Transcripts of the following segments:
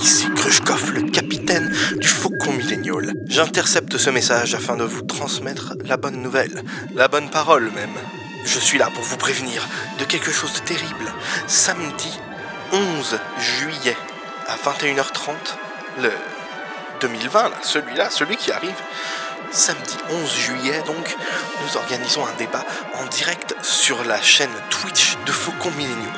Ici Grushkov, le capitaine du Faucon Millénial. J'intercepte ce message afin de vous transmettre la bonne nouvelle, la bonne parole même. Je suis là pour vous prévenir de quelque chose de terrible. Samedi 11 juillet à 21h30, le 2020, là, celui-là, celui qui arrive. Samedi 11 juillet, donc, nous organisons un débat en direct sur la chaîne Twitch de Faucon Millennial.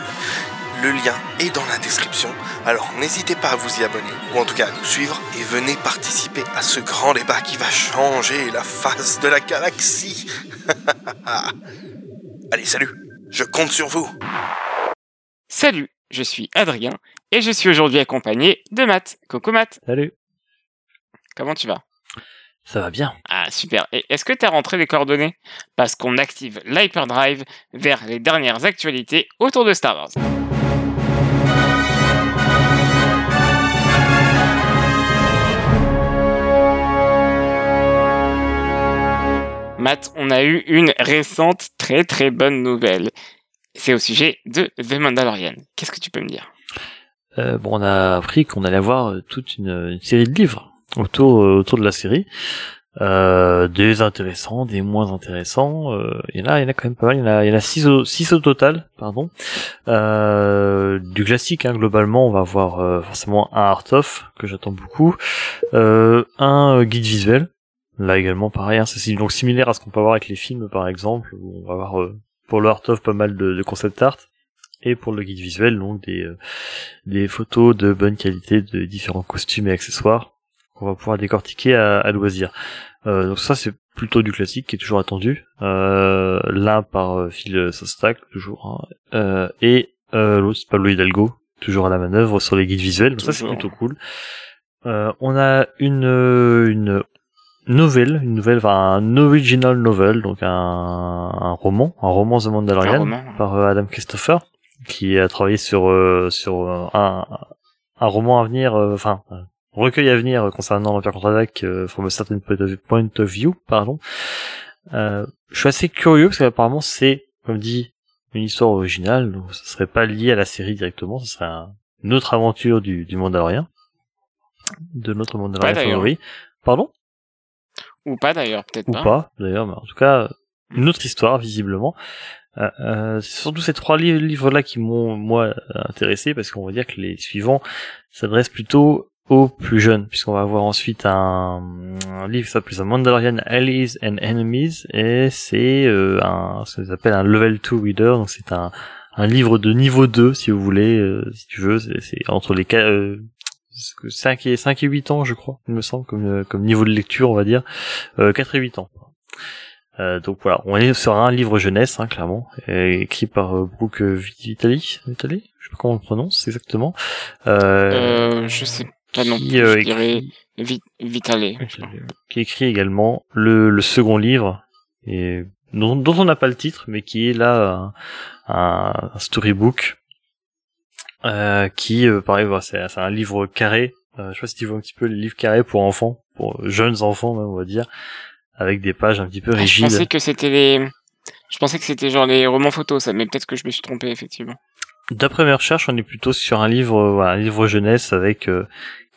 Le lien est dans la description, alors n'hésitez pas à vous y abonner, ou en tout cas à nous suivre, et venez participer à ce grand débat qui va changer la face de la galaxie. Allez, salut, je compte sur vous. Salut, je suis Adrien, et je suis aujourd'hui accompagné de Matt. Coucou Matt, Salut. comment tu vas? Ça va bien. Ah super, et est-ce que tu as rentré les coordonnées? Parce qu'on active l'hyperdrive vers les dernières actualités autour de Star Wars. On a eu une récente très très bonne nouvelle. C'est au sujet de The Mandalorian. Qu'est-ce que tu peux me dire? Euh, bon, on a appris qu'on allait avoir euh, toute une, série de livres autour euh, autour de la série. Des intéressants, des moins intéressants. Il y en a, quand même pas mal. Il y en a, six au, total, pardon. Du classique, hein, globalement, on va avoir forcément un art of que j'attends beaucoup, un guide visuel. Là également, pareil, hein, c'est donc similaire à ce qu'on peut avoir avec les films, par exemple. Où on va avoir euh, pour le art of pas mal de, de concept art et pour le guide visuel donc des euh, des photos de bonne qualité de différents costumes et accessoires qu'on va pouvoir décortiquer à, à loisir. Euh, donc ça c'est plutôt du classique qui est toujours attendu. Euh, L'un par euh, Phil Sostak toujours hein, euh, et euh, l'autre c'est Pablo Hidalgo toujours à la manœuvre sur les guides visuels. Donc ça c'est plutôt cool. Euh, on a une une nouvelle, une nouvelle, enfin un original novel, donc un, un roman, un roman The Mandalorian roman. par euh, Adam Christopher, qui a travaillé sur euh, sur euh, un, un roman à venir, euh, enfin recueil à venir concernant l'Empire contre-attaque euh, from a certain point of, point of view, pardon. Euh, je suis assez curieux parce qu'apparemment c'est, comme dit, une histoire originale, donc ce serait pas lié à la série directement, ce serait un- une autre aventure du, du Mandalorien, de notre Mandalorien d'ailleurs. favori. Pardon? Ou pas d'ailleurs, peut-être ou pas. pas d'ailleurs, mais en tout cas une autre histoire visiblement. Euh, euh, c'est surtout ces trois li- livres-là qui m'ont moi intéressé parce qu'on va dire que les suivants s'adressent plutôt aux plus jeunes puisqu'on va avoir ensuite un, un livre qui s'appelle Mandalorian Allies and Enemies et c'est euh, un ce qu'on appelle un level 2 reader donc c'est un un livre de niveau 2 si vous voulez euh, si tu veux c'est c'est entre les euh, 5 et 5 et 8 ans je crois il me semble comme euh, comme niveau de lecture on va dire euh, 4 et 8 ans euh, donc voilà, on est sur un livre jeunesse, hein, clairement, euh, écrit par euh, Brooke Vitali, Vitali, je sais pas comment on le prononce exactement. Euh, Euh, je sais pas non qui, plus, euh, je écrit- dirais Vitale. qui écrit également le, le second livre, et dont, dont on n'a pas le titre, mais qui est là un, un- storybook, euh, qui, euh, pareil, voilà, c'est c'est un livre carré. Euh, je sais pas si tu vois un petit peu les livres carrés pour enfants, pour jeunes enfants même, on va dire, avec des pages un petit peu Ah, je rigides. pensais que c'était les... Je pensais que c'était genre les romans photos, ça, mais peut-être que je me suis trompé, effectivement. D'après mes recherches, on est plutôt sur un livre, euh, voilà, un livre jeunesse avec euh,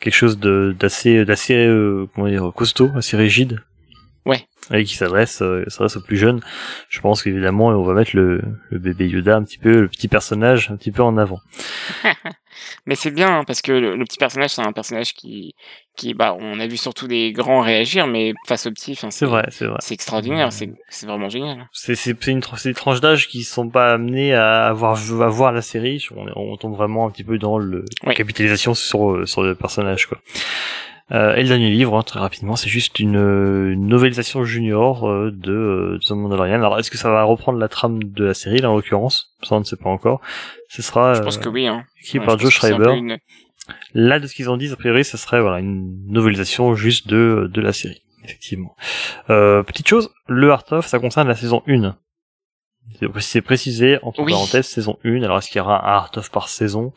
quelque chose de d'assez d'assez euh, comment dire costaud, assez rigide. Ouais. Et qui s'adresse euh, s'adresse aux plus jeunes. Je pense qu'évidemment, on va mettre le, le bébé Yoda un petit peu, le petit personnage un petit peu en avant. Mais c'est bien, hein, parce que le, le petit personnage, c'est un personnage qui... qui bah, on a vu surtout des grands réagir, mais face au petit, enfin, C'est vrai, c'est vrai. C'est extraordinaire, c'est c'est vraiment génial. C'est c'est une des tranches d'âge qui sont pas amenées à avoir à voir la série. On, on tombe vraiment un petit peu dans le la capitalisation sur sur le personnage quoi. Euh, et le dernier livre, hein, très rapidement, c'est juste une, euh, une novélisation junior euh, de euh, The Mandalorian. Alors, est-ce que ça va reprendre la trame de la série, là, en l'occurrence? Ça, on ne sait pas encore. Ce sera Je pense euh, que oui, hein. écrit Ouais, par Joe Schreiber. une- Là, de ce qu'ils ont dit, a priori, ça serait voilà une novélisation juste de de la série, effectivement. Euh, petite chose, le Art of, ça concerne la saison 1. C'est- précisé, entre Oui. parenthèses, saison 1. Alors, est-ce qu'il y aura un Art of par saison?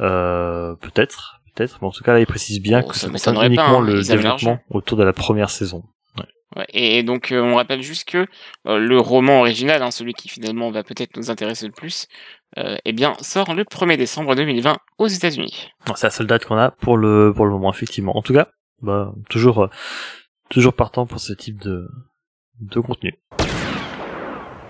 Euh, Peut-être, peut-être. Mais en tout cas, là, il précise bien que ça ça concerne m'étonnerait pas, uniquement hein, le développement autour de la première saison. Ouais, et donc euh, on rappelle juste que euh, le roman original, hein, celui qui finalement va peut-être nous intéresser le plus, euh, eh bien sort le 1er décembre 2020 aux États-Unis. C'est la seule date qu'on a pour le pour le moment effectivement. En tout cas, bah toujours toujours partant pour ce type de de contenu.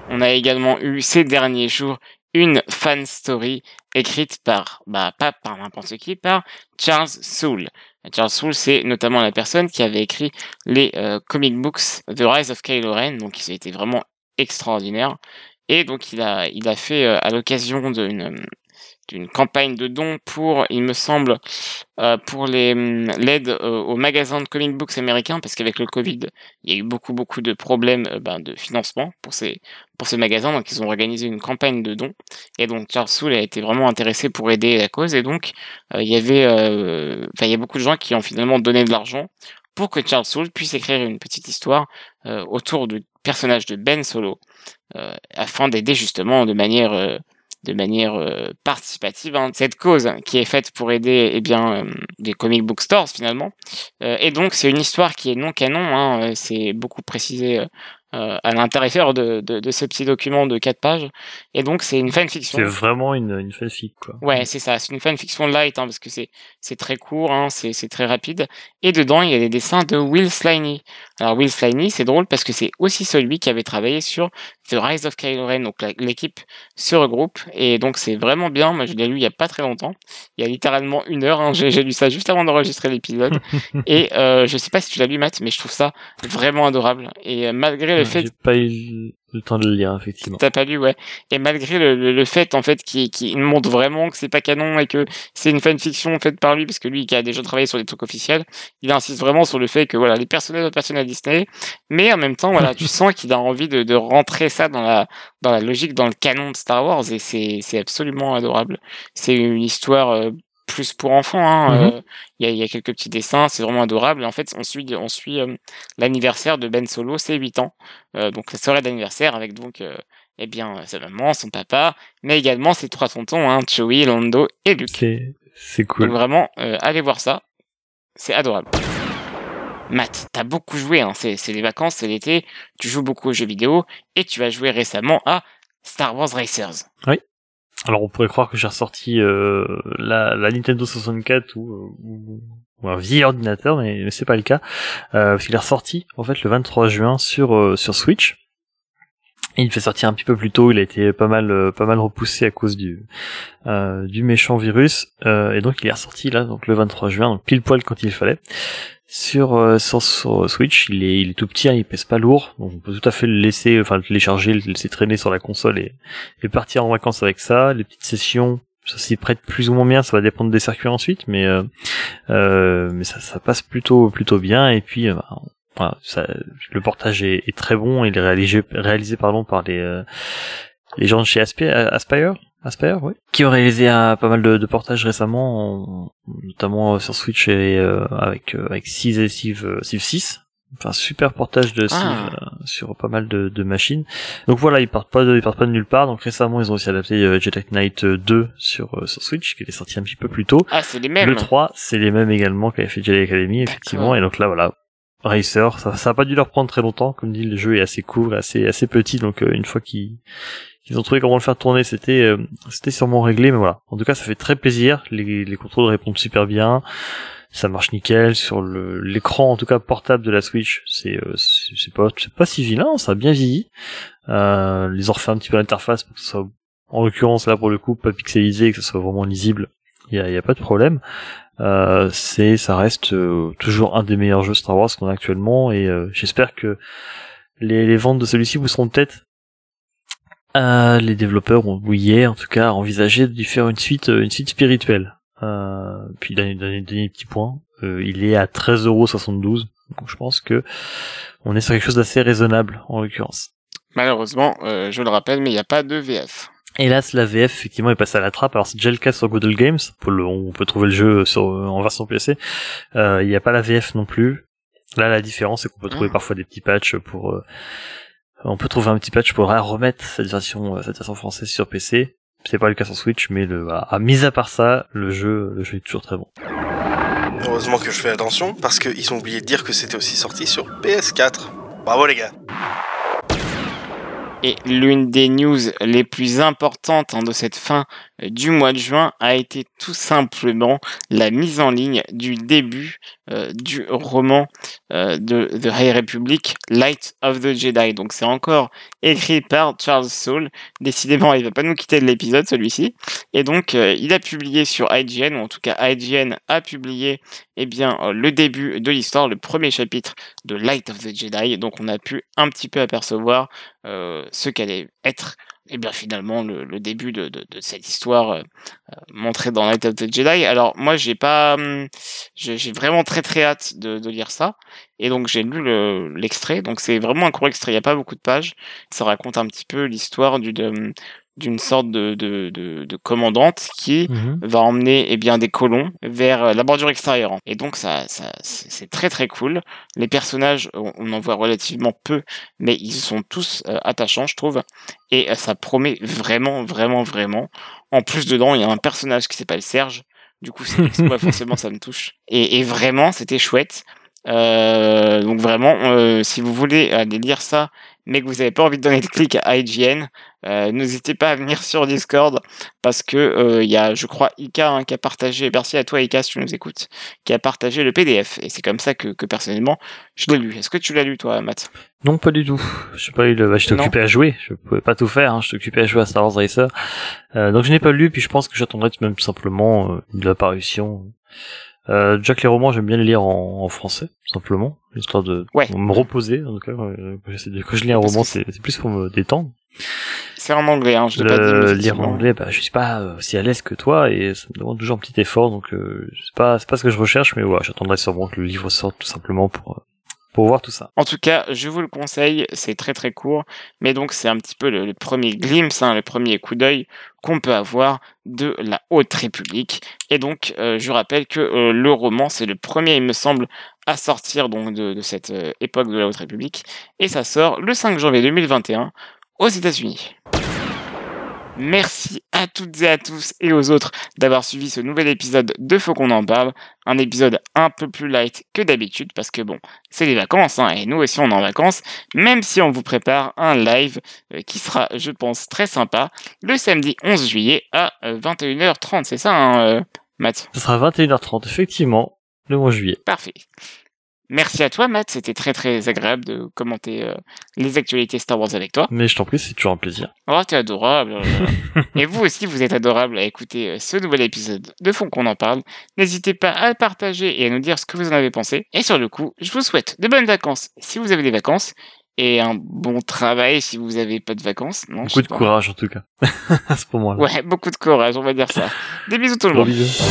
On a également eu ces derniers jours une fan story écrite par, bah pas par n'importe qui, par Charles Soule. Charles Soule, c'est notamment la personne qui avait écrit les euh, comic books The Rise of Kylo Ren, donc ça a été vraiment extraordinaire. Et donc il a, il a fait euh, à l'occasion d'une d'une campagne de dons pour, il me semble, euh, pour hum, l'aide euh, aux magasins de comic books américains, parce qu'avec le Covid, il y a eu beaucoup beaucoup de problèmes euh, ben, de financement pour ces pour ces magasins, donc ils ont organisé une campagne de dons. Et donc Charles Soule a été vraiment intéressé pour aider la cause, et donc il y avait, enfin il y a beaucoup de gens qui ont finalement donné de l'argent pour que Charles Soule puisse écrire une petite histoire autour du personnage de Ben Solo, afin d'aider justement de manière de manière euh, participative hein, cette cause qui est faite pour aider eh bien euh, des comic book stores finalement Euh, et donc c'est une histoire qui est non canon hein, euh, c'est beaucoup précisé euh, euh, à l'intérieur de, de, de ce petit document de 4 pages et donc c'est une fanfiction C'est vraiment une une fanfic quoi. Ouais, c'est ça. C'est une fanfiction light hein, parce que c'est c'est très court, hein, c'est c'est très rapide. Et dedans, il y a des dessins de Will Sliney. Alors Will Sliney, c'est drôle parce que c'est aussi celui qui avait travaillé sur The Rise of Kylo Ren. Donc l'équipe se regroupe et donc c'est vraiment bien. Moi, je l'ai lu il y a pas très longtemps. Il y a littéralement une heure. Hein, j'ai lu ça juste avant d'enregistrer l'épisode. et euh, je sais pas si tu l'as lu, Matt, mais je trouve ça vraiment adorable. Et euh, malgré le fait pas eu le temps de le lire effectivement. T'as pas lu, ouais. Et malgré le, le, le fait, en fait, qu'il qu'il montre vraiment que c'est pas canon et que c'est une fanfiction faite par lui, parce que lui, qui a déjà travaillé sur les trucs officiels, il insiste vraiment sur le fait que, voilà, les personnages appartiennent à Disney, mais en même temps, voilà, tu sens qu'il a envie de, de rentrer ça dans la, dans la logique, dans le canon de Star Wars, et c'est, c'est absolument adorable. C'est une histoire, euh, plus pour enfants, hein. Mhm. euh, Il y, a, il y a quelques petits dessins, c'est vraiment adorable. Et en fait, on suit, on suit euh, l'anniversaire de Ben Solo, c'est 8 ans. Euh, donc la soirée d'anniversaire avec donc euh, eh bien sa maman, son papa, mais également ses trois tontons, hein, Chewie, Lando et Luke. C'est c'est Donc cool. vraiment, allez voir ça, c'est adorable. Matt, t'as beaucoup joué, hein, c'est les vacances, c'est l'été, tu joues beaucoup aux jeux vidéo et tu as joué récemment à Star Wars Racers. Alors on pourrait croire que j'ai ressorti euh, la, Nintendo 64 ou, euh, ou, ou un vieil ordinateur, mais, c'est pas le cas. Euh, parce qu'il est ressorti en fait le 23 juin sur euh, sur Switch. Et il fait sortir un petit peu plus tôt. Il a été pas mal pas mal repoussé à cause du du méchant virus. Et donc il est ressorti là donc le 23 juin, donc pile poil quand il fallait. Sur, euh, sur, Switch, il est, il est tout petit, hein, il pèse pas lourd, donc on peut tout à fait le laisser, enfin le télécharger, le laisser traîner sur la console et, et partir en vacances avec ça. Les petites sessions, ça s'y prête plus ou moins bien, ça va dépendre des circuits ensuite, mais euh, euh, mais ça, passe plutôt plutôt bien. Et puis euh, bah, le portage est, est très bon, il est réalisé réalisé pardon par les les gens de chez Aspi- Aspire? Aspire, oui. Qui ont réalisé un, pas mal de, de portages récemment, en- notamment euh, sur Switch et euh, avec euh, avec Civ et Civ, euh, Civ 6. Enfin, super portage de Civ Ah. euh, sur pas mal de, de machines. Donc voilà, ils partent pas de, ils partent pas de nulle part. Donc récemment, ils ont aussi adapté euh, Jedi Knight 2 sur euh, sur Switch, qui est sorti un petit peu plus tôt. Ah, c'est les mêmes. Le 3, c'est les mêmes également qu'avait fait Jedi Academy, effectivement. Et donc là, voilà, Racer, ça, ça a pas dû leur prendre très longtemps. Comme dit, le jeu est assez court, assez assez petit. Donc euh, une fois qu'ils ont trouvé comment le faire tourner, c'était euh, c'était sûrement réglé. Mais voilà, en tout cas, ça fait très plaisir. Les, les contrôles répondent super bien. Ça marche nickel sur l'écran en tout cas portable de la Switch. C'est euh, c'est pas c'est pas si vilain, ça a bien vieilli. Euh, ils ont refait un petit peu l'interface pour que ce soit en l'occurrence là pour le coup pas pixelisé, que ce soit vraiment lisible. Il y a, y a pas de problème. Euh, c'est ça reste euh, toujours un des meilleurs jeux Star Wars qu'on a actuellement et euh, j'espère que les, les ventes de celui-ci vous seront peut-être euh, les développeurs ont hier en tout cas envisagé d'y faire une suite euh, une suite spirituelle. Puis dernier, petit point, il est à 13,72€. Donc je pense que on est sur quelque chose d'assez raisonnable en l'occurrence. Malheureusement, je le rappelle, mais il n'y a pas de VF. Hélas, la VF effectivement est passée à la trappe. Alors c'est déjà le cas sur Google Games. On peut, le- on peut trouver le jeu sur, en version PC. Euh, Il n'y a pas la VF non plus. Là, la différence c'est qu'on peut trouver Ah. parfois des petits patchs pour. euh, on peut trouver un petit patch pour remettre cette version, euh, cette version française sur PC. C'est pas le cas sur Switch, mais le, à, à- mis à part ça, le jeu, le jeu est toujours très bon. Heureusement que je fais attention, parce qu'ils ont oublié de dire que c'était aussi sorti sur PS4. Bravo les gars. Et l'une des news les plus importantes hein, de cette fin euh, du mois de juin a été tout simplement la mise en ligne du début euh, du roman euh, de The High Republic, Light of the Jedi. Donc c'est encore écrit par Charles Soule. Décidément, il va pas nous quitter de l'épisode celui-ci. Et donc il a publié sur IGN, ou en tout cas IGN a publié eh bien le début de l'histoire, le premier chapitre de Light of the Jedi. Donc on a pu un petit peu apercevoir euh, ce qu'allait être eh bien finalement le, le début de, de, de, cette histoire euh, euh montrée dans Night of the Jedi. Alors moi j'ai pas, hum, j'ai vraiment très très hâte de, de lire ça et donc j'ai lu l'extrait. donc c'est vraiment un court extrait, il y a pas beaucoup de pages. Ça raconte un petit peu l'histoire du de, d'une sorte de, de, de, de, commandante qui Mhm. va emmener eh bien des colons vers euh, la bordure extérieure. Et donc ça, ça c'est très très cool. Les personnages, on, en voit relativement peu, mais ils sont tous euh, attachants, je trouve. Et euh, ça promet vraiment, vraiment, vraiment. En plus dedans, il y a un personnage qui s'appelle Serge. Du coup, moi forcément ça me touche. Et, et vraiment, c'était chouette. Euh, donc vraiment, si vous voulez aller lire ça, mais que vous n'avez pas envie de donner de clic à IGN, euh, n'hésitez pas à venir sur Discord parce que euh, il y a, je crois, Ika hein, qui a partagé. Merci à toi, Ika, si tu nous écoutes, qui a partagé le PDF. Et c'est comme ça que, que personnellement, je l'ai lu. Est-ce que tu l'as lu, toi, Matt? Non, pas du tout. Je sais pas eu le, bah, j'étais occupé à jouer. Je pouvais pas tout faire. Hein. J'étais occupé à jouer à Star Wars Racer. Euh, donc je n'ai pas lu. Puis je pense que j'attendrai tout de même simplement euh, de la parution. Euh, déjà que les romans, j'aime bien les lire en, en français, tout simplement, histoire de Ouais. me reposer. En tout cas, euh, quand, je lis un Parce roman, c'est plus pour me détendre. C'est en anglais, hein, je l'ai pas dit. lire en anglais, bah, je suis pas euh, aussi à l'aise que toi et ça me demande toujours un petit effort. Donc euh, c'est pas c'est pas ce que je recherche, mais voilà, j'attendrai sûrement que le livre sorte tout simplement pour euh, pour voir tout ça. En tout cas, je vous le conseille, c'est très très court, mais donc c'est un petit peu le, premier glimpse, hein, le premier coup d'œil qu'on peut avoir de la Haute République. Et donc, euh, je rappelle que euh, le roman, c'est le premier, il me semble, à sortir donc de, de cette euh, époque de la Haute République, et ça sort le 5 janvier 2021 aux États-Unis. Merci à toutes et à tous et aux autres d'avoir suivi ce nouvel épisode de Faut qu'on en parle, un épisode un peu plus light que d'habitude parce que bon, c'est les vacances, hein, et nous aussi on est en vacances, même si on vous prépare un live euh, qui sera, je pense, très sympa, le samedi 11 juillet à euh, 21h30, c'est ça, hein, euh, Matt? Ce sera 21h30, effectivement, le mois de juillet. Parfait. Merci à toi, Matt, c'était très très agréable de commenter euh, les actualités Star Wars avec toi. Mais je t'en prie, c'est toujours un plaisir. Oh, t'es adorable. euh. et vous aussi, vous êtes adorable à écouter euh, ce nouvel épisode de Fond qu'on en parle. N'hésitez pas à partager et à nous dire ce que vous en avez pensé. Et sur le coup, je vous souhaite de bonnes vacances si vous avez des vacances et un bon travail si vous avez pas de vacances. Non, Beaucoup de pas. courage en tout cas. à ce moment-là. Ouais, beaucoup de courage, on va dire ça. Des bisous tout le monde. bisous.